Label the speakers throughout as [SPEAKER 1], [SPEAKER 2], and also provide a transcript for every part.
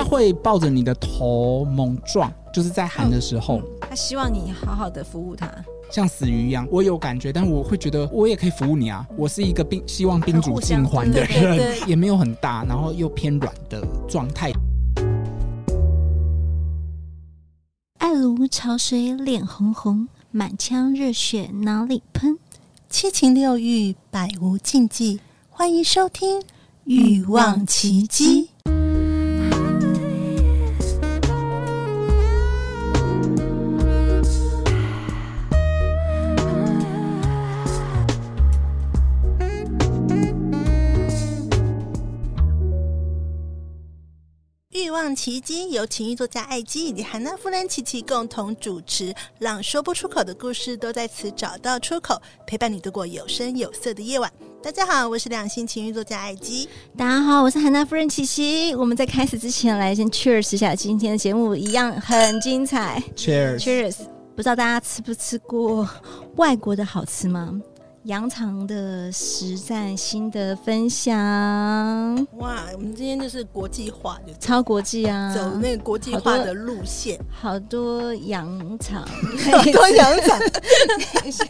[SPEAKER 1] 他会抱着你的头猛撞，就是在喊的时候，嗯
[SPEAKER 2] 嗯、他希望你好好的服务他，
[SPEAKER 1] 像死鱼一样。我有感觉，但我会觉得我也可以服务你啊，我是一个宾希望宾主尽欢的人，也没有很大，然后又偏软的状态。
[SPEAKER 3] 爱如潮水，脸红红，满腔热血哪里喷？
[SPEAKER 4] 七情六欲，百无禁忌。欢迎收听《欲望琦姬》。望奇迹由情欲作家艾姬以及韩娜夫人琪琪共同主持，让说不出口的故事都在此找到出口，陪伴你度过有声有色的夜晚。大家好，我是两性情欲作家艾姬。
[SPEAKER 3] 大家好，我是韩娜夫人琪琪。我们在开始之前来先 cheers 一下，今天的节目一样很精彩。
[SPEAKER 1] Cheers，Cheers。
[SPEAKER 3] 不知道大家吃不吃过外国的好吃吗？羊肠的实战心得分享。
[SPEAKER 4] 哇，我们今天就是国际化，就
[SPEAKER 3] 超国际啊，
[SPEAKER 4] 走那个国际化的路线，
[SPEAKER 3] 好多羊肠，
[SPEAKER 4] 好多羊肠。
[SPEAKER 3] 等一下，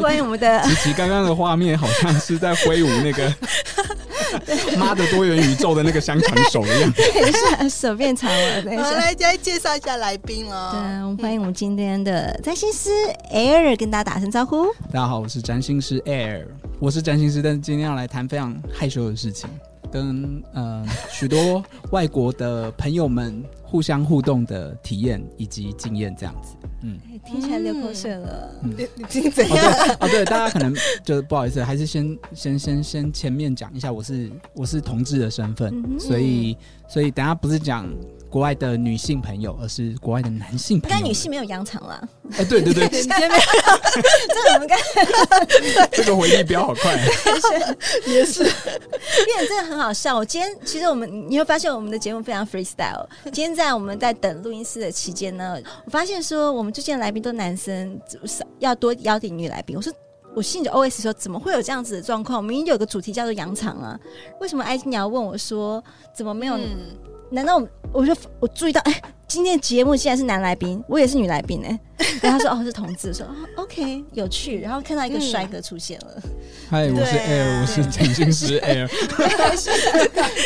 [SPEAKER 3] 欢迎我们的
[SPEAKER 1] 琪琪，刚刚的画面好像是在挥舞那个妈的多元宇宙的那个香肠手一样。
[SPEAKER 3] 等一下，手变长了。等一下，
[SPEAKER 4] 来再介绍一下来宾哦。
[SPEAKER 3] 对，我们欢迎我们今天的占星师 Air，跟大家打声招呼。
[SPEAKER 1] 大家好，我是。是占星师 Air，我是占星师，但是今天要来谈非常害羞的事情，跟呃 许多外国的朋友们互相互动的体验以及经验，这样子，嗯，
[SPEAKER 3] 听起来流口水了，
[SPEAKER 4] 嗯，你听怎样？哦
[SPEAKER 1] 对，哦对，大家可能就不好意思，还是先先先先前面讲一下，我是我是同志的身份，嗯、所以所以等下不是讲。国外的女性朋友，而是国外的男性朋友。
[SPEAKER 3] 该女性没有羊肠了。
[SPEAKER 1] 哎、欸，对对对，
[SPEAKER 3] 这我们该
[SPEAKER 1] 这个回忆比较好快，
[SPEAKER 3] 也是，因为真的很好笑。我今天其实我们你会发现我们的节目非常 freestyle。今天在我们在等录音室的期间呢，我发现说我们最近的来宾都男生，要多邀请女来宾。我说我心里就 OS 说，怎么会有这样子的状况？明明有个主题叫做羊场啊，为什么艾姬你要问我说怎么没有？嗯难道我我就我注意到，哎、欸，今天节目既然是男来宾，我也是女来宾哎。然后他说哦是同志，说、哦、OK 有趣。然后看到一个帅哥出现了。
[SPEAKER 1] 嗨、嗯，我是 Air，、啊、我是占星师 Air。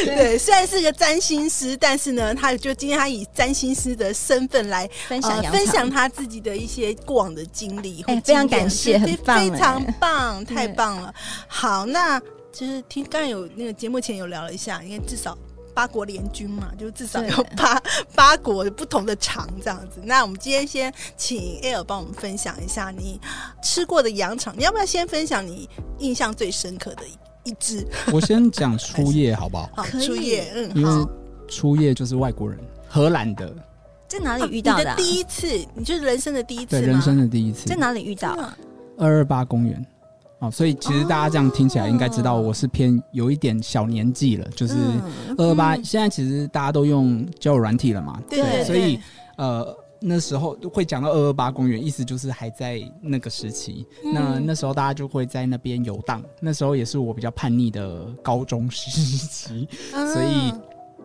[SPEAKER 4] 对，对，虽然是个占星师，但是呢，他就今天他以占星师的身份来
[SPEAKER 3] 分享、呃、
[SPEAKER 4] 分享他自己的一些过往的经历。哎、欸，
[SPEAKER 3] 非常感谢，很棒，
[SPEAKER 4] 非常棒，太棒了。好，那就是听刚才有那个节目前有聊了一下，因为至少。八国联军嘛，就至少有八八国不同的肠这样子。那我们今天先请 Air 帮我们分享一下你吃过的羊肠，你要不要先分享你印象最深刻的一一只？
[SPEAKER 1] 我先讲初夜好不好？
[SPEAKER 4] 好，初夜，嗯，
[SPEAKER 1] 因为初夜就是外国人，荷兰的，
[SPEAKER 3] 在哪里遇到的、啊？
[SPEAKER 4] 你的第一次，你就是人生的第一次吗？
[SPEAKER 1] 对，人生的第一次，
[SPEAKER 3] 在哪里遇到？
[SPEAKER 1] 二二八公园。哦，所以其实大家这样听起来应该知道，我是偏有一点小年纪了，哦、就是二二八。现在其实大家都用交友软体了嘛，对，所以呃那时候会讲到二二八公园，意思就是还在那个时期。嗯、那那时候大家就会在那边游荡，那时候也是我比较叛逆的高中时期，嗯、所以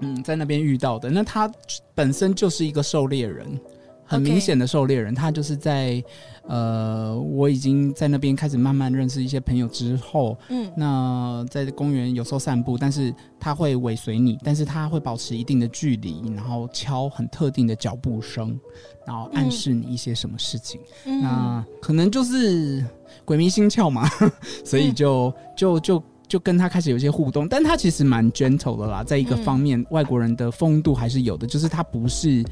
[SPEAKER 1] 嗯在那边遇到的。那他本身就是一个狩猎人。很明显的狩猎人，他就是在，呃，我已经在那边开始慢慢认识一些朋友之后，嗯，那在公园有时候散步，但是他会尾随你，但是他会保持一定的距离，然后敲很特定的脚步声，然后暗示你一些什么事情，嗯、那可能就是鬼迷心窍嘛，所以就、嗯、就就就跟他开始有一些互动，但他其实蛮 gentle 的啦，在一个方面，嗯、外国人的风度还是有的，就是他不是。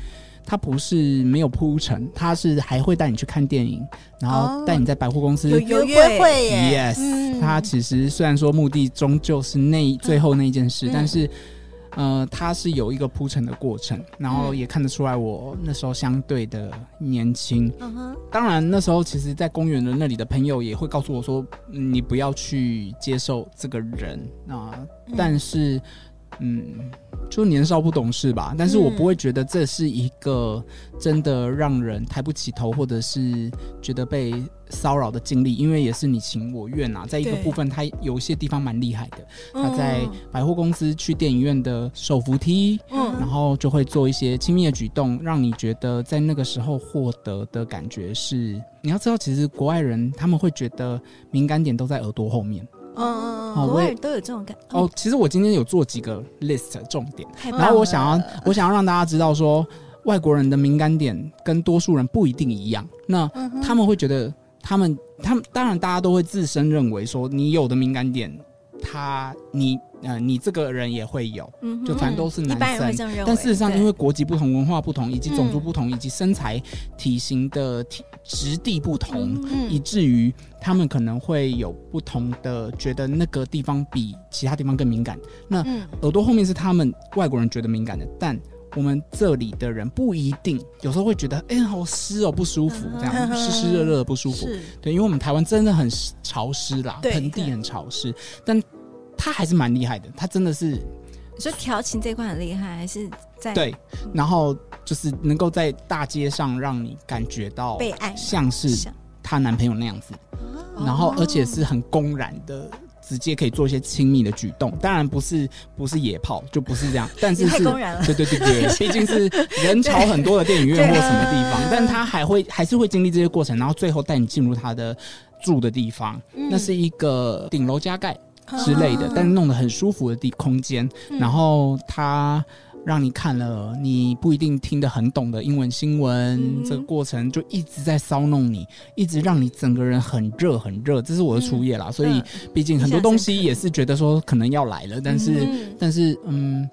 [SPEAKER 1] 他不是没有铺陈，他是还会带你去看电影，然后带你在百货公司、
[SPEAKER 4] 哦、有有约会耶。
[SPEAKER 1] Yes，、嗯、他其实虽然说目的终究是那最后那一件事，嗯、但是呃，他是有一个铺陈的过程，然后也看得出来我那时候相对的年轻。当然那时候其实，在公园的那里的朋友也会告诉我说，你不要去接受这个人啊，呃嗯、但是。嗯。就年少不懂事吧，但是我不会觉得这是一个真的让人抬不起头，或者是觉得被骚扰的经历，因为也是你情我愿啊。在一个部分，他有些地方蛮厉害的，他在百货公司去电影院的手扶梯，嗯，然后就会做一些亲密的举动，让你觉得在那个时候获得的感觉是，你要知道，其实国外人他们会觉得敏感点都在耳朵后面。
[SPEAKER 3] 嗯嗯嗯，国外都有这种感觉。
[SPEAKER 1] 哦，其实我今天有做几个 list 重点，然后我想要我想要让大家知道说，外国人的敏感点跟多数人不一定一样。那他们会觉得，他们他们当然大家都会自身认为说，你有的敏感点，他你。呃，你这个人也会有，嗯、就反正都是男生，但事实上，因为国籍不同、文化不同，以及种族不同，嗯、以及身材体型的体质地不同，以至于他们可能会有不同的觉得那个地方比其他地方更敏感。那、嗯、耳朵后面是他们外国人觉得敏感的，但我们这里的人不一定，有时候会觉得，哎、欸，好湿哦，不舒服，这样湿湿热热的不舒服。对，因为我们台湾真的很潮湿啦，盆地很潮湿，但。他还是蛮厉害的，他真的是，
[SPEAKER 3] 你说调情这块很厉害，还是在
[SPEAKER 1] 对，然后就是能够在大街上让你感觉到被爱，像是她男朋友那样子，然后而且是很公然的，直接可以做一些亲密的举动，当然不是不是野炮，就不是这样，但是是对对对对，毕竟是人潮很多的电影院或什么地方，但他还会还是会经历这些过程，然后最后带你进入他的住的地方，那是一个顶楼加盖。之类的，但是弄得很舒服的地空间，嗯、然后他让你看了你不一定听得很懂的英文新闻，嗯、这个过程就一直在骚弄你，一直让你整个人很热很热。这是我的初夜啦，嗯、所以毕竟很多东西也是觉得说可能要来了，但是、嗯、但是嗯，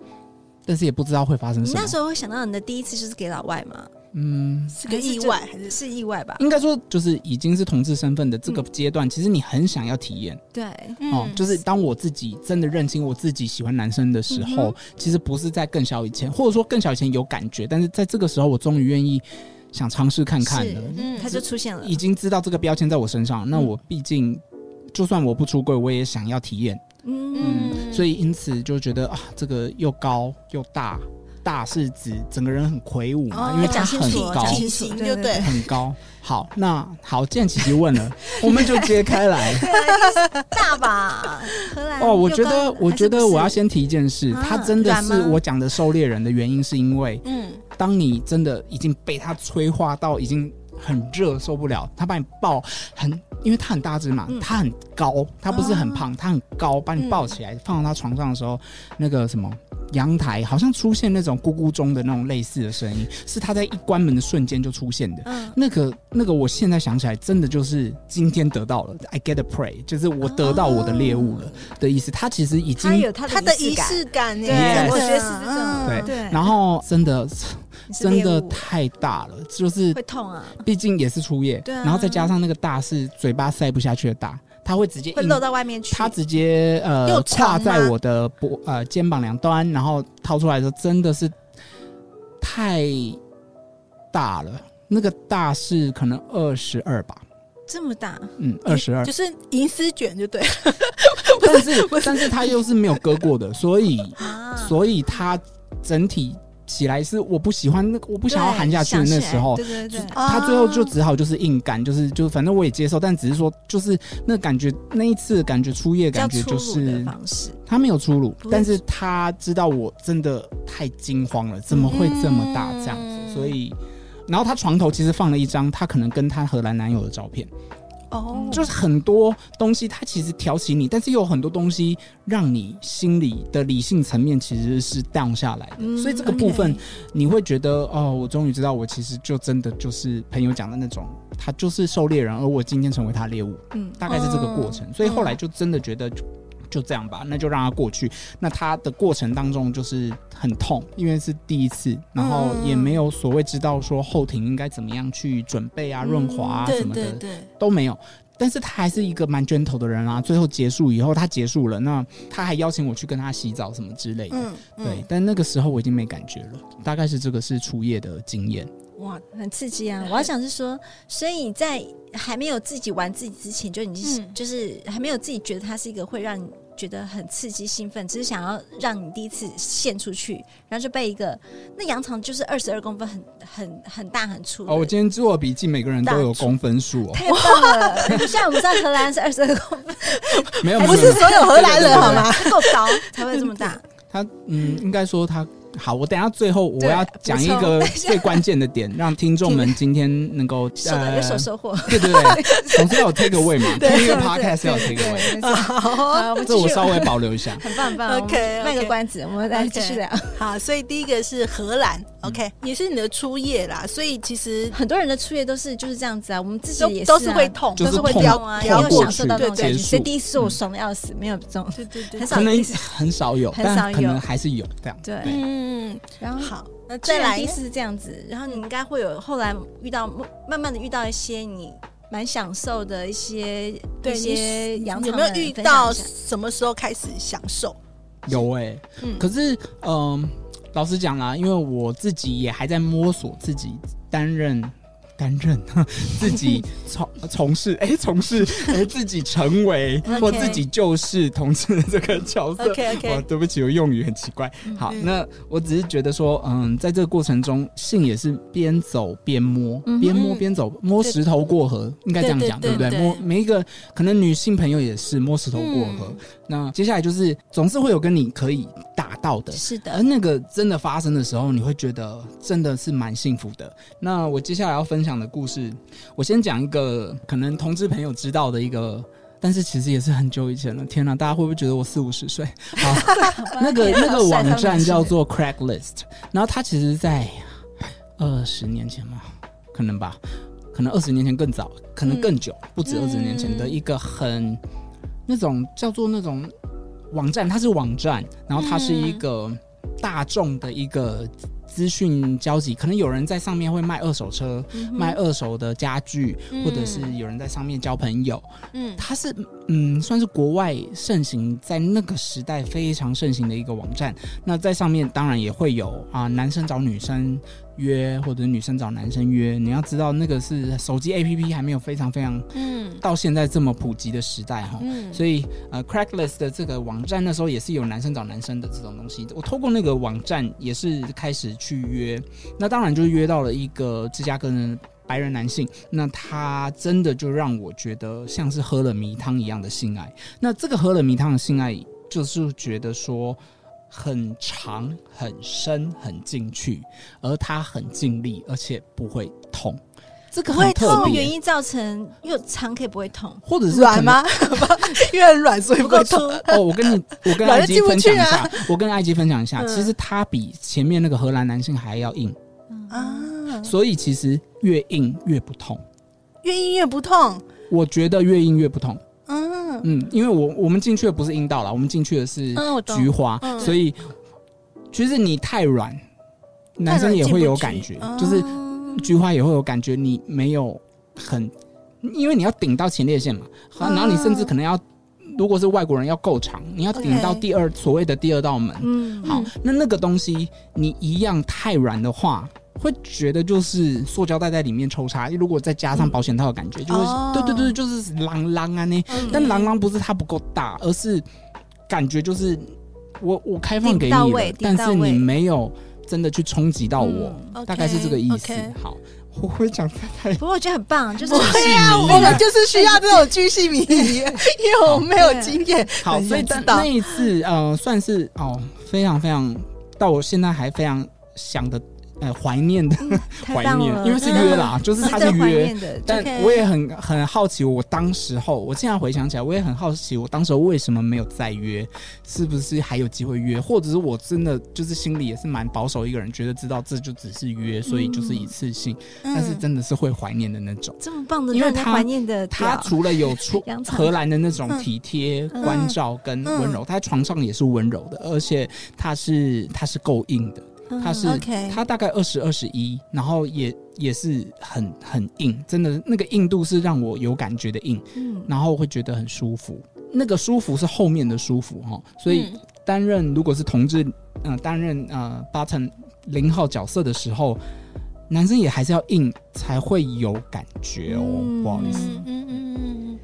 [SPEAKER 1] 但是也不知道会发生什么。
[SPEAKER 3] 那时候会想到你的第一次就是给老外吗？
[SPEAKER 1] 嗯，
[SPEAKER 4] 是个意外还是
[SPEAKER 3] 是意外吧？
[SPEAKER 1] 应该说，就是已经是同志身份的这个阶段，嗯、其实你很想要体验。
[SPEAKER 3] 对，
[SPEAKER 1] 哦，嗯、就是当我自己真的认清我自己喜欢男生的时候，嗯、其实不是在更小以前，或者说更小以前有感觉，但是在这个时候，我终于愿意想尝试看看了。
[SPEAKER 3] 嗯，他就出现了，
[SPEAKER 1] 已经知道这个标签在我身上，嗯、那我毕竟就算我不出柜，我也想要体验。嗯，嗯，所以因此就觉得啊，这个又高又大。大是指整个人很魁梧嘛，因为他很高，
[SPEAKER 4] 体型就对，
[SPEAKER 1] 很高。好，那好，既然琦琦问了，我们就揭开来。
[SPEAKER 3] 大吧，
[SPEAKER 1] 哦，我觉得，我觉得我要先提一件事，他真的是我讲的狩猎人的原因，是因为，嗯，当你真的已经被他催化到已经很热受不了，他把你抱很，因为他很大只嘛，他很高，他不是很胖，他很高，把你抱起来放到他床上的时候，那个什么。阳台好像出现那种咕咕钟的那种类似的声音，是他在一关门的瞬间就出现的。嗯，那个那个，我现在想起来，真的就是今天得到了，I get a prey，就是我得到我的猎物了的意思。他其实已经
[SPEAKER 3] 他有他的仪式感，对，我觉得是这种。对，
[SPEAKER 1] 然后真的真的太大了，就是
[SPEAKER 3] 会痛啊。
[SPEAKER 1] 毕竟也是初夜，对，然后再加上那个大是嘴巴塞不下去的大。他会直接
[SPEAKER 3] 会露到外面去，
[SPEAKER 1] 他直接呃跨在我的脖呃肩膀两端，然后掏出来的时候真的是太大了，那个大是可能二十二吧，
[SPEAKER 3] 这么大，
[SPEAKER 1] 嗯，二十二，
[SPEAKER 4] 就是银丝卷就对，
[SPEAKER 1] 但是 但是它又是没有割过的，所以 所以它整体。起来是我不喜欢那，我不想要含下去的那时候，对对对，他最后就只好就是硬干，就是就反正我也接受，但只是说就是那感觉那一次感觉初夜感觉就是他没有粗鲁，但是他知道我真的太惊慌了，怎么会这么大这样子，所以然后他床头其实放了一张他可能跟他荷兰男友的照片。哦，oh. 就是很多东西，它其实挑起你，但是又有很多东西让你心里的理性层面其实是 down 下来的，嗯、所以这个部分你会觉得.哦，我终于知道，我其实就真的就是朋友讲的那种，他就是狩猎人，而我今天成为他猎物，嗯，大概是这个过程，嗯、所以后来就真的觉得。就这样吧，那就让他过去。那他的过程当中就是很痛，因为是第一次，然后也没有所谓知道说后庭应该怎么样去准备啊、润滑啊什么的，对对对，都没有。但是他还是一个蛮 gentle 的人啊。最后结束以后，他结束了，那他还邀请我去跟他洗澡什么之类的。嗯嗯、对，但那个时候我已经没感觉了。大概是这个是初夜的经验。
[SPEAKER 3] 哇，很刺激啊！我要想是说，所以在还没有自己玩自己之前，就已经、嗯、就是还没有自己觉得它是一个会让你觉得很刺激兴奋，只是想要让你第一次献出去，然后就被一个那羊肠就是二十二公分很，很很很大很粗。
[SPEAKER 1] 哦，我今天做笔记，每个人都有公分数哦，
[SPEAKER 3] 太棒了！现在我们知道荷兰是二十二公分，
[SPEAKER 1] 没有，
[SPEAKER 4] 不是所有荷兰人好吗？
[SPEAKER 3] 够高才会这么大。
[SPEAKER 1] 他嗯，应该说他。好，我等下最后我要讲一个最关键的点，让听众们今天能够
[SPEAKER 3] 呃有所收获。
[SPEAKER 1] 对对对，总之要有 take away 嘛，听一个 podcast 要有 take away。
[SPEAKER 3] 好，
[SPEAKER 1] 这我稍微保留一下。
[SPEAKER 3] 很棒很棒，OK，卖个关子，我们来继续聊。
[SPEAKER 4] 好，所以第一个是荷兰，OK，也是你的初夜啦。所以其实
[SPEAKER 3] 很多人的初夜都是就是这样子啊，我们自己也
[SPEAKER 4] 都是会痛，
[SPEAKER 1] 都
[SPEAKER 4] 是会
[SPEAKER 1] 掉
[SPEAKER 3] 啊，然后享受到那种感觉。
[SPEAKER 1] 所以
[SPEAKER 3] 第一次我爽的要死，没有这种，
[SPEAKER 4] 对 对对，
[SPEAKER 1] 可能很少有，但可能还是有这样。
[SPEAKER 3] 对，嗯，然后。好，那再来一次是这样子，然后你应该会有后来遇到，慢慢的遇到一些你蛮享受的一些对一些
[SPEAKER 4] 有没有遇到什么时候开始享受？
[SPEAKER 1] 有哎、欸，嗯，可是嗯、呃，老实讲啦，因为我自己也还在摸索自己担任。担任 自己从从事哎从事哎自己成为 或自己就是同志的这个角色。
[SPEAKER 4] OK OK，
[SPEAKER 1] 对不起，我用语很奇怪。好，那我只是觉得说，嗯，在这个过程中，性也是边走边摸，边摸边走，摸石头过河，应该这样讲，对不对？摸每一个可能女性朋友也是摸石头过河。那接下来就是总是会有跟你可以打到的，
[SPEAKER 3] 是的。
[SPEAKER 1] 而那个真的发生的时候，你会觉得真的是蛮幸福的。那我接下来要分享。的故事，我先讲一个可能同志朋友知道的一个，但是其实也是很久以前了。天哪，大家会不会觉得我四五十岁？好，那个那个网站叫做 Craigslist，然后它其实在二十年前嘛，可能吧，可能二十年前更早，可能更久，不止二十年前的一个很那种叫做那种网站，它是网站，然后它是一个大众的一个。资讯交集，可能有人在上面会卖二手车，嗯、卖二手的家具，嗯、或者是有人在上面交朋友。嗯，它是嗯，算是国外盛行，在那个时代非常盛行的一个网站。那在上面当然也会有啊，男生找女生。约或者女生找男生约，你要知道那个是手机 APP 还没有非常非常嗯到现在这么普及的时代哈，嗯、所以呃 Craigslist 的这个网站那时候也是有男生找男生的这种东西。我透过那个网站也是开始去约，那当然就约到了一个芝加哥的白人男性，那他真的就让我觉得像是喝了迷汤一样的性爱。那这个喝了迷汤的性爱，就是觉得说。很长、很深、很进去，而他很尽力，而且不会痛。这
[SPEAKER 3] 个会痛原因造成又长可以不会痛，
[SPEAKER 1] 或者是
[SPEAKER 4] 软吗？因为很软所以不会痛。
[SPEAKER 1] 哦，我跟你，我跟埃及分享一下，我跟埃及分享一下，其实他比前面那个荷兰男性还要硬啊，所以其实越硬越不痛，
[SPEAKER 4] 越硬越不痛。
[SPEAKER 1] 我觉得越硬越不痛。嗯。嗯，因为我我们进去的不是阴道啦，我们进去的是菊花，嗯。嗯、所以其实你太软，男生也会有感觉，就是菊花也会有感觉，你没有很，因为你要顶到前列腺嘛，好，然后你甚至可能要，如果是外国人要够长，你要顶到第二.所谓的第二道门，嗯，好，那那个东西你一样太软的话。会觉得就是塑胶袋在里面抽插，如果再加上保险套的感觉，就会、哦、对对对，就是啷啷啊那。嗯、但啷啷不是它不够大，而是感觉就是我我开放给你了，但是你没有真的去冲击到我，嗯、大概是这个意思。好，我会讲太太，
[SPEAKER 3] 不过我觉得很棒，就是
[SPEAKER 4] 对啊，我们就是需要这种巨细靡遗，因为我没有经验。
[SPEAKER 1] 好，所以那一次呃，算是哦，非常非常到我现在还非常想的。呃，怀念的怀、嗯、念，因为是约啦，嗯、就是他是约，但我也很很好奇，我当时候，我现在回想起来，我也很好奇，我当时候为什么没有再约，是不是还有机会约，或者是我真的就是心里也是蛮保守一个人，觉得知道这就只是约，所以就是一次性，嗯、但是真的是会怀念的那种，
[SPEAKER 3] 这么棒的，因为他怀念的，
[SPEAKER 1] 他除了有出 荷兰的那种体贴、关照跟温柔，他在床上也是温柔的，而且他是他是够硬的。他是，他大概二十二十一，然后也也是很很硬，真的那个硬度是让我有感觉的硬，嗯，然后会觉得很舒服。那个舒服是后面的舒服哈，所以担任如果是同志，嗯、呃，担任呃 button 零号角色的时候，男生也还是要硬才会有感觉哦，嗯、不好意思，嗯嗯嗯
[SPEAKER 4] 嗯，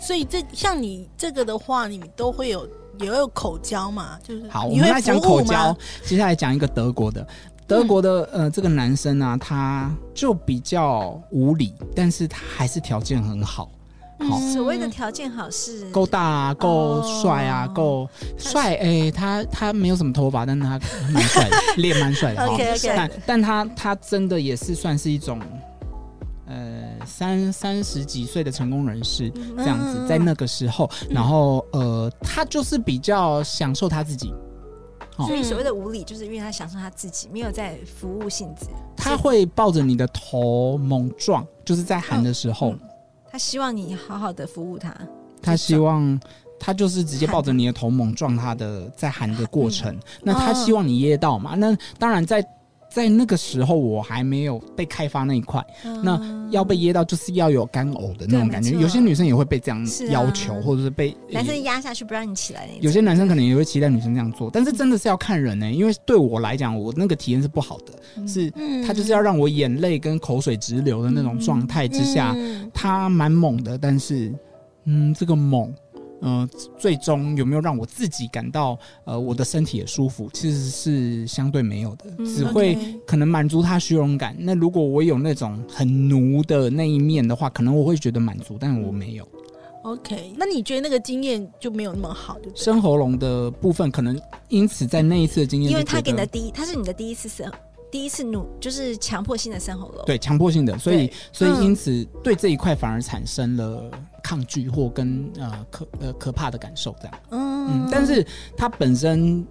[SPEAKER 4] 所以这像你这个的话，你都会有。也有口交嘛，就是
[SPEAKER 1] 好，我们来讲口交，接下来讲一个德国的。德国的呃，这个男生啊，他就比较无理，但是他还是条件很好。好，
[SPEAKER 3] 所谓的条件好是
[SPEAKER 1] 够大啊，够帅啊，够帅。哎，他他没有什么头发，但是他蛮帅的，脸蛮帅的。
[SPEAKER 3] OK OK，
[SPEAKER 1] 但但他他真的也是算是一种，呃，三三十几岁的成功人士这样子，在那个时候，然后呃，他就是比较享受他自己。
[SPEAKER 3] 所以所谓的无理，就是因为他享受他自己，没有在服务性质。
[SPEAKER 1] 他会抱着你的头猛撞，就是在喊的时候，
[SPEAKER 3] 他希望你好好的服务他。
[SPEAKER 1] 他希望他就是直接抱着你的头猛撞他的在喊的过程。那他希望你噎到嘛？那当然在。在那个时候，我还没有被开发那一块。嗯、那要被噎到，就是要有干呕的那种感觉。有些女生也会被这样要求，啊、或者是被
[SPEAKER 3] 男生压下去不让你起来。
[SPEAKER 1] 有些男生可能也会期待女生这样做，但是真的是要看人呢、欸。因为对我来讲，我那个体验是不好的，嗯、是他就是要让我眼泪跟口水直流的那种状态之下，嗯、他蛮猛的，但是嗯，这个猛。呃，最终有没有让我自己感到呃，我的身体也舒服？其实是相对没有的，嗯、只会可能满足他虚荣感。那如果我有那种很奴的那一面的话，可能我会觉得满足，但我没有。
[SPEAKER 4] OK，那你觉得那个经验就没有那么好？
[SPEAKER 1] 生喉咙的部分，可能因此在那一次的经验，
[SPEAKER 3] 因为他给你的第一，他是你的第一次生。第一次努就是强迫性的生喉咙，
[SPEAKER 1] 对，强迫性的，所以所以因此对这一块反而产生了抗拒或跟呃可呃可怕的感受这样，嗯嗯，但是他本身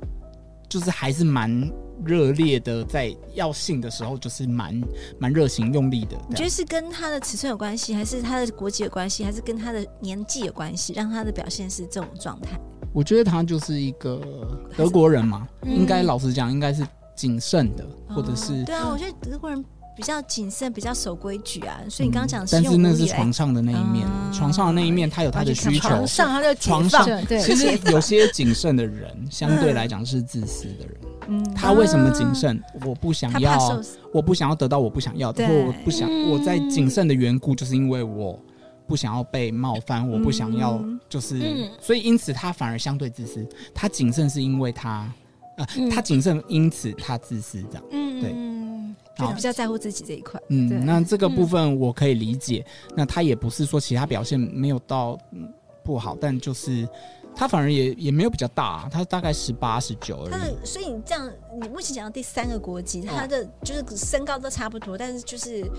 [SPEAKER 1] 就是还是蛮热烈的，在要性的时候就是蛮蛮热情用力的。
[SPEAKER 3] 你觉得是跟他的尺寸有关系，还是他的国籍有关系，还是跟他的年纪有关系，让他的表现是这种状态？
[SPEAKER 1] 我觉得他就是一个德国人嘛，应该老实讲，应该是。谨慎的，或者是、
[SPEAKER 3] 哦、对啊，我觉得德国人比较谨慎，比较守规矩啊。所以你刚刚讲，
[SPEAKER 1] 但是那是床上的那一面，嗯、床上的那一面，他有他的需求。
[SPEAKER 4] 床上他的
[SPEAKER 1] 床上，其实有些谨慎的人，相对来讲是自私的人。嗯，他为什么谨慎？我不想要，我不想要得到我不想要的，或我不想我在谨慎的缘故，就是因为我不想要被冒犯，我不想要，就是、嗯、所以因此他反而相对自私。他谨慎是因为他。啊，他谨慎，因此他自私，这样，嗯，对，
[SPEAKER 3] 就比较在乎自己这一块。
[SPEAKER 1] 嗯，那这个部分我可以理解。那他也不是说其他表现没有到不好，但就是他反而也也没有比较大，他大概十八十九而已。他的，
[SPEAKER 3] 所以你这样，你目前讲到第三个国籍，他的就是身高都差不多，但是就是。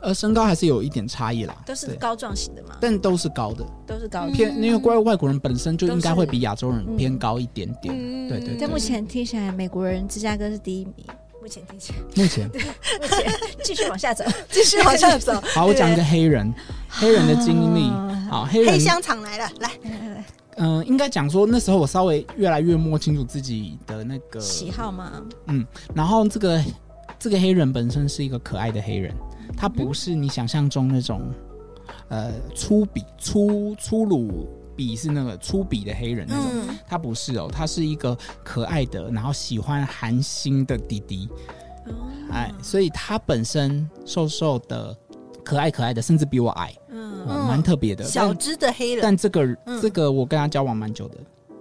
[SPEAKER 1] 呃，身高还是有一点差异啦，
[SPEAKER 3] 都是高壮型的嘛，
[SPEAKER 1] 但都是高的，
[SPEAKER 3] 都是高的。
[SPEAKER 1] 偏，因为怪外国人本身就应该会比亚洲人偏高一点点，
[SPEAKER 3] 嗯、
[SPEAKER 1] 对，对对。
[SPEAKER 3] 但目前听起来，美国人芝加哥是第一名，目前听起来，
[SPEAKER 1] 目前，
[SPEAKER 3] 对，目前。继续往下走，
[SPEAKER 4] 继续往下走。
[SPEAKER 1] 好，我讲一个黑人，黑人的经历，好，黑人。
[SPEAKER 4] 黑香肠来了，来，
[SPEAKER 1] 嗯、呃，应该讲说那时候我稍微越来越摸清楚自己的那个
[SPEAKER 3] 喜好嘛？
[SPEAKER 1] 嗯，然后这个这个黑人本身是一个可爱的黑人。他不是你想象中那种，呃，粗鄙、粗粗鲁鄙是那个粗鄙的黑人那种。嗯、他不是哦，他是一个可爱的，然后喜欢韩星的弟弟。哦、哎，所以他本身瘦瘦的，可爱可爱的，甚至比我矮，嗯，蛮、呃、特别的。
[SPEAKER 4] 小只的黑人，
[SPEAKER 1] 但这个、嗯、这个我跟他交往蛮久的。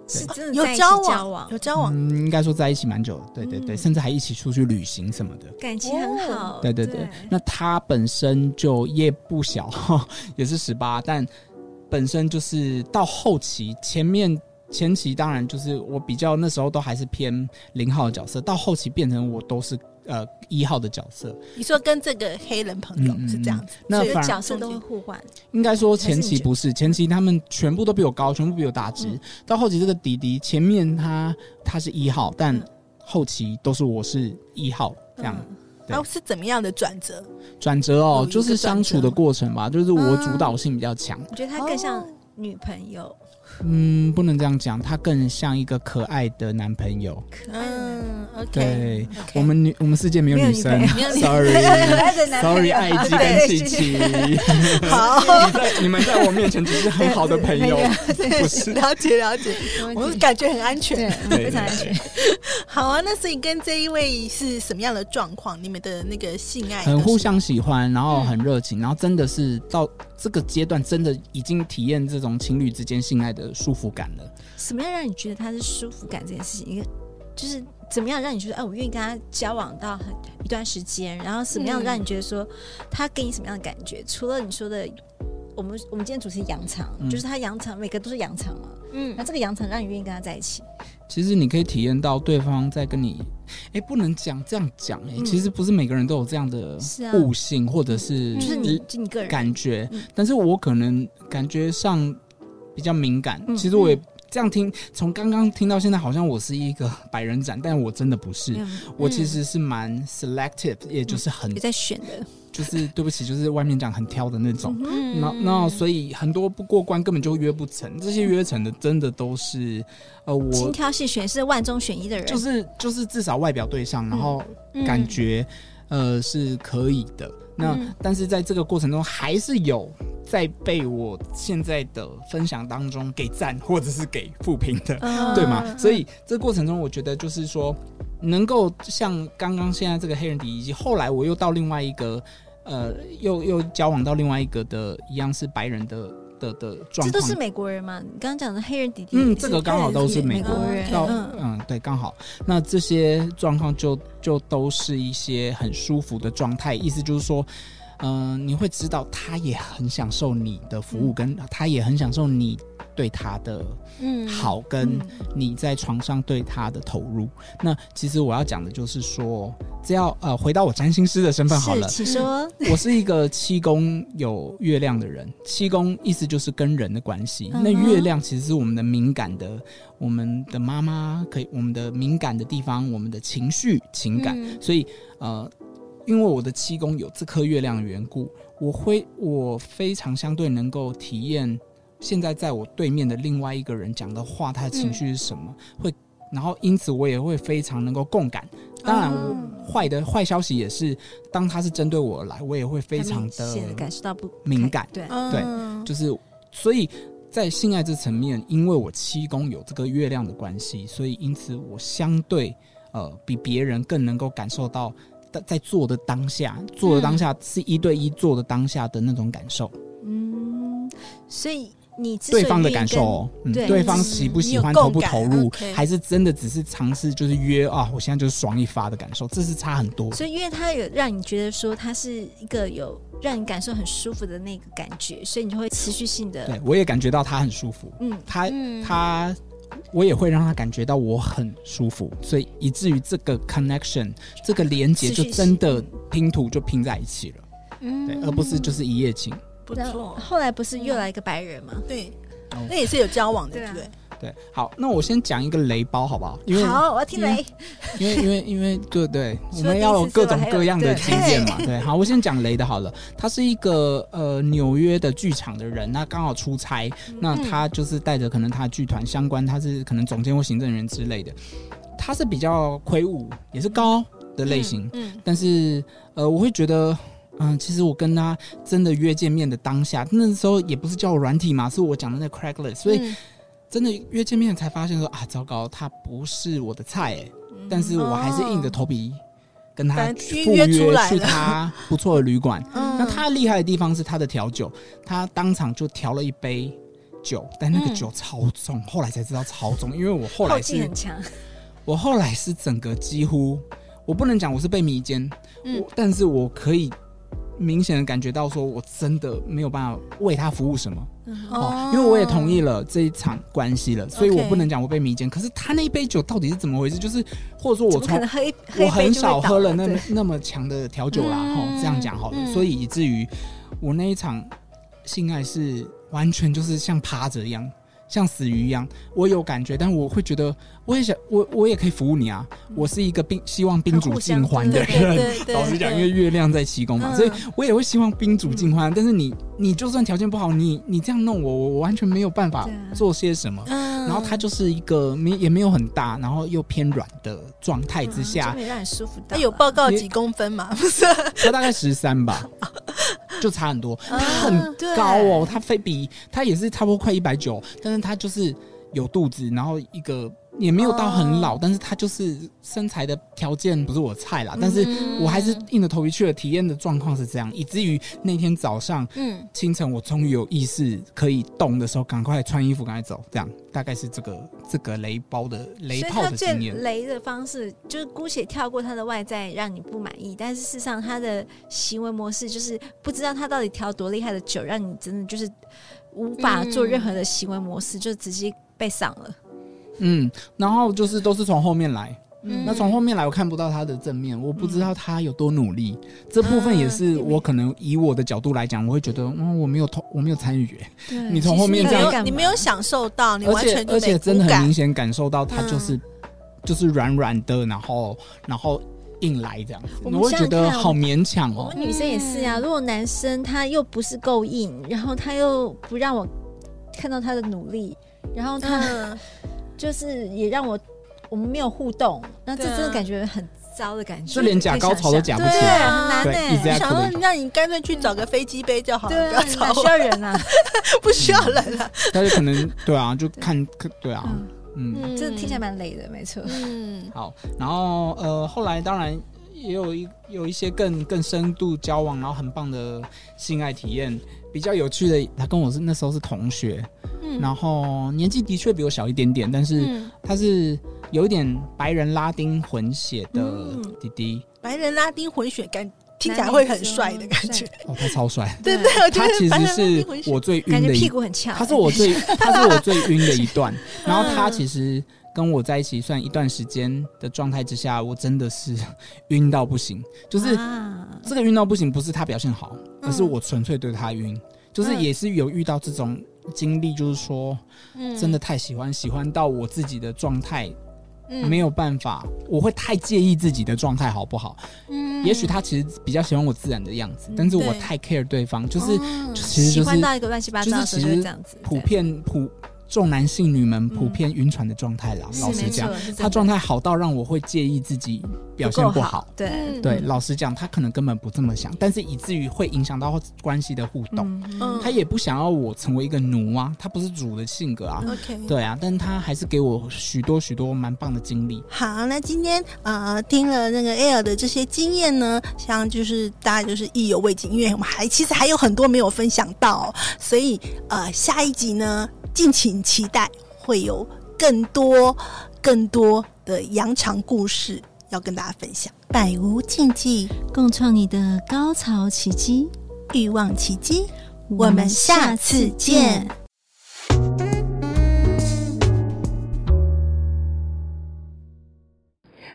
[SPEAKER 3] 是真的有交往，
[SPEAKER 4] 有交往，
[SPEAKER 1] 嗯，应该说在一起蛮久，对对对，甚至还一起出去旅行什么的，
[SPEAKER 3] 感情很好。
[SPEAKER 1] 对对对，那他本身就也不小，也是十八，但本身就是到后期，前面前期当然就是我比较那时候都还是偏零号的角色，到后期变成我都是。呃，一号的角色，
[SPEAKER 4] 你说跟这个黑人朋友是这样子，嗯、
[SPEAKER 3] 那反角色都会互换。
[SPEAKER 1] 应该说前期不是，前期他们全部都比我高，全部比我大只。嗯、到后期这个迪迪，前面他他是一号，但后期都是我是一号这样。
[SPEAKER 4] 然后是怎么样的转折？
[SPEAKER 1] 转折哦，就是相处的过程吧，就是我主导性比较强。
[SPEAKER 3] 我觉得他更像女朋友。
[SPEAKER 1] 嗯，不能这样讲，他更像一个可爱的男朋友。
[SPEAKER 4] 嗯，OK。
[SPEAKER 1] 对，我们女我们世界没有女生，Sorry，Sorry，爱基跟琪琪。好，你在你们在我面前只是很好的朋友，不是？
[SPEAKER 4] 了解了解，我们感觉很安全，
[SPEAKER 3] 非常安全。
[SPEAKER 4] 好啊，那所以跟这一位是什么样的状况？你们的那个性爱
[SPEAKER 1] 很互相喜欢，然后很热情，然后真的是到这个阶段，真的已经体验这种情侣之间性爱的。的舒服感了。
[SPEAKER 3] 什么样让你觉得他是舒服感这件事情？一个就是怎么样让你觉得，哎，我愿意跟他交往到很一段时间，然后什么样让你觉得说他给你什么样的感觉？嗯、除了你说的。我们我们今天主题羊肠，嗯、就是他羊肠，每个都是羊肠嘛。嗯，那这个羊肠让你愿意跟他在一起。
[SPEAKER 1] 其实你可以体验到对方在跟你，哎，不能讲这样讲哎，嗯、其实不是每个人都有这样的悟性，啊、或者是
[SPEAKER 3] 就是你就你个人
[SPEAKER 1] 感觉，但是我可能感觉上比较敏感。嗯、其实我也这样听，从刚刚听到现在，好像我是一个百人斩，但我真的不是，嗯、我其实是蛮 selective，、嗯、也就是很
[SPEAKER 3] 在选的。
[SPEAKER 1] 就是对不起，就是外面讲很挑的那种，那那所以很多不过关根本就约不成，这些约成的真的都是呃我
[SPEAKER 3] 精挑细选是万中选一的人，
[SPEAKER 1] 就是就是至少外表对上，然后感觉、嗯、呃是可以的。那、嗯、但是在这个过程中，还是有在被我现在的分享当中给赞或者是给负评的，嗯、对吗？所以这个过程中，我觉得就是说，能够像刚刚现在这个黑人迪，以及后来我又到另外一个。呃，又又交往到另外一个的，一样是白人的的的状况。
[SPEAKER 3] 这都是美国人吗？你刚刚讲的黑人弟弟，
[SPEAKER 1] 嗯，这个刚好都是美国人。嗯嗯，对，刚好。那这些状况就就都是一些很舒服的状态，意思就是说，嗯、呃，你会知道他也很享受你的服务，嗯、跟他也很享受你。对他的嗯。好，跟你在床上对他的投入，那其实我要讲的就是说，只要呃回到我占星师的身份好了，
[SPEAKER 3] 请说，
[SPEAKER 1] 我是一个七宫有月亮的人，七宫意思就是跟人的关系，嗯、那月亮其实是我们的敏感的，我们的妈妈可以，我们的敏感的地方，我们的情绪情感，嗯、所以呃，因为我的七宫有这颗月亮的缘故，我会我非常相对能够体验。现在在我对面的另外一个人讲的话，他的情绪是什么？嗯、会，然后因此我也会非常能够共感。当然，坏的坏消息也是，当他是针对我而来，我也会非常的
[SPEAKER 3] 感受到不
[SPEAKER 1] 敏感。
[SPEAKER 3] 对
[SPEAKER 1] 对，就是所以在性爱这层面，因为我七宫有这个月亮的关系，所以因此我相对呃比别人更能够感受到在做的当下，做的当下是一对一做的当下的那种感受。
[SPEAKER 3] 嗯，所以。你
[SPEAKER 1] 对方的感受，嗯，对方喜不喜欢，投不投入，还是真的只是尝试，就是约啊，我现在就是爽一发的感受，这是差很多。
[SPEAKER 3] 所以，因为他有让你觉得说他是一个有让你感受很舒服的那个感觉，所以你就会持续性的。
[SPEAKER 1] 对，我也感觉到他很舒服，嗯，他他，我也会让他感觉到我很舒服，所以以至于这个 connection 这个连接就真的拼图就拼在一起了，嗯，对，而不是就是一夜情。
[SPEAKER 4] 不错，
[SPEAKER 3] 后来不是又来一个白人吗？
[SPEAKER 4] 对，那也是有交往的，对不对？
[SPEAKER 1] 对，好，那我先讲一个雷包，好不好？因为
[SPEAKER 3] 好，我要听雷。
[SPEAKER 1] 因为因为因为 对对，我们要有各种各样的经验嘛。对，好，我先讲雷的，好了。他是一个呃纽约的剧场的人，那刚好出差，那他就是带着可能他剧团相关，他是可能总监或行政人员之类的。他是比较魁梧，也是高的类型，嗯，但是呃，我会觉得。嗯，其实我跟他真的约见面的当下，那时候也不是叫我软体嘛，是我讲的那 Craigslist，所以真的约见面才发现说啊，糟糕，他不是我的菜但是我还是硬着头皮跟他赴约去他 不错的旅馆。嗯、那他厉害的地方是他的调酒，他当场就调了一杯酒，但那个酒超重，嗯、后来才知道超重，因为我后来是，我后来是整个几乎，我不能讲我是被迷奸，嗯，但是我可以。明显的感觉到，说我真的没有办法为他服务什么，哦，因为我也同意了这一场关系了，所以我不能讲我被迷奸。可是他那一杯酒到底是怎么回事？就是或者说我从我很少喝了那么那么强的调酒啦，哈，这样讲好了，所以以至于我那一场性爱是完全就是像趴着一样。像死鱼一样，我有感觉，但我会觉得，我也想，我我也可以服务你啊！我是一个宾，希望宾主尽欢的人。老实讲，因为月亮在七宫嘛，所以我也会希望宾主尽欢。但是你，你就算条件不好，你你这样弄我，我我完全没有办法做些什么。然后他就是一个没也没有很大，然后又偏软的状态之下，
[SPEAKER 3] 就让你舒服。
[SPEAKER 4] 他有报告几公分吗？不是，
[SPEAKER 1] 他大概十三吧。就差很多，他很高哦，他非比他也是差不多快一百九，但是他就是有肚子，然后一个也没有到很老，但是他就是身材的条件不是我菜啦，但是我还是硬着头皮去了。体验的状况是这样，以至于那天早上，嗯，清晨我终于有意识可以动的时候，赶快穿衣服赶快走，这样大概是这个这个雷包的雷炮的经验。
[SPEAKER 3] 雷的方式就是姑且跳过他的外在让你不满意，但是事实上他的行为模式就是不知道他到底调多厉害的酒，让你真的就是无法做任何的行为模式，嗯、就直接被赏了。
[SPEAKER 1] 嗯，然后就是都是从后面来，嗯，那从后面来我看不到他的正面，我不知道他有多努力，嗯、这部分也是我可能以我的角度来讲，我会觉得，嗯，我没有投，我没有参与，你从后面这样，
[SPEAKER 4] 你没有享受到，你完全
[SPEAKER 1] 而且真的很明显感受到他就是、嗯、就是软软的，然后然后硬来这样子，我，会觉得好勉强哦。
[SPEAKER 3] 我们女生也是啊，如果男生他又不是够硬，然后他又不让我看到他的努力，然后他。嗯就是也让我我们没有互动，那这真的感觉很糟的感觉，
[SPEAKER 1] 就连假高潮都假不起来，
[SPEAKER 3] 对，很难呢。
[SPEAKER 4] 我想说，那你干脆去找个飞机杯就好了，不要吵，
[SPEAKER 3] 需要人啊，
[SPEAKER 4] 不需要人了。
[SPEAKER 1] 但是可能对啊，就看对啊，
[SPEAKER 3] 嗯，这听起来蛮累的，没错。
[SPEAKER 1] 嗯，好，然后呃，后来当然也有一有一些更更深度交往，然后很棒的性爱体验。比较有趣的，他跟我是那时候是同学，嗯，然后年纪的确比我小一点点，但是他是有一点白人拉丁混血的弟弟，
[SPEAKER 4] 嗯、白人拉丁混血感听起来会很帅的感觉，
[SPEAKER 1] 哦，他超帅，
[SPEAKER 4] 对对，
[SPEAKER 1] 他其实是我最晕的，感觉
[SPEAKER 3] 屁股很翘，
[SPEAKER 1] 他是我最他是我最晕的一段，然后他其实跟我在一起算一段时间的状态之下，我真的是晕到不行，就是这个晕到不行，不是他表现好。可是我纯粹对他晕，嗯、就是也是有遇到这种经历，就是说，真的太喜欢，喜欢到我自己的状态，没有办法，我会太介意自己的状态好不好？嗯，也许他其实比较喜欢我自然的样子，但是我太 care 对方，就是、哦、其实就是
[SPEAKER 3] 喜欢到一个乱七八糟的，就是其实这样子，
[SPEAKER 1] 普遍普。重男性女们普遍晕船的状态啦，老实讲，他状态好到让我会介意自己表现不好。
[SPEAKER 3] 对
[SPEAKER 1] 对，老实讲，他可能根本不这么想，但是以至于会影响到关系的互动。他也不想要我成为一个奴啊，他不是主的性格啊。OK，对啊，但他还是给我许多许多蛮棒的经历。
[SPEAKER 4] 好，那今天呃听了那个 Air 的这些经验呢，像就是大家就是意犹未尽，因为我们还其实还有很多没有分享到，所以呃下一集呢。敬请期待，会有更多、更多的羊肠故事要跟大家分享。百无禁忌，
[SPEAKER 3] 共创你的高潮奇迹、
[SPEAKER 4] 欲望奇迹。我们下次见。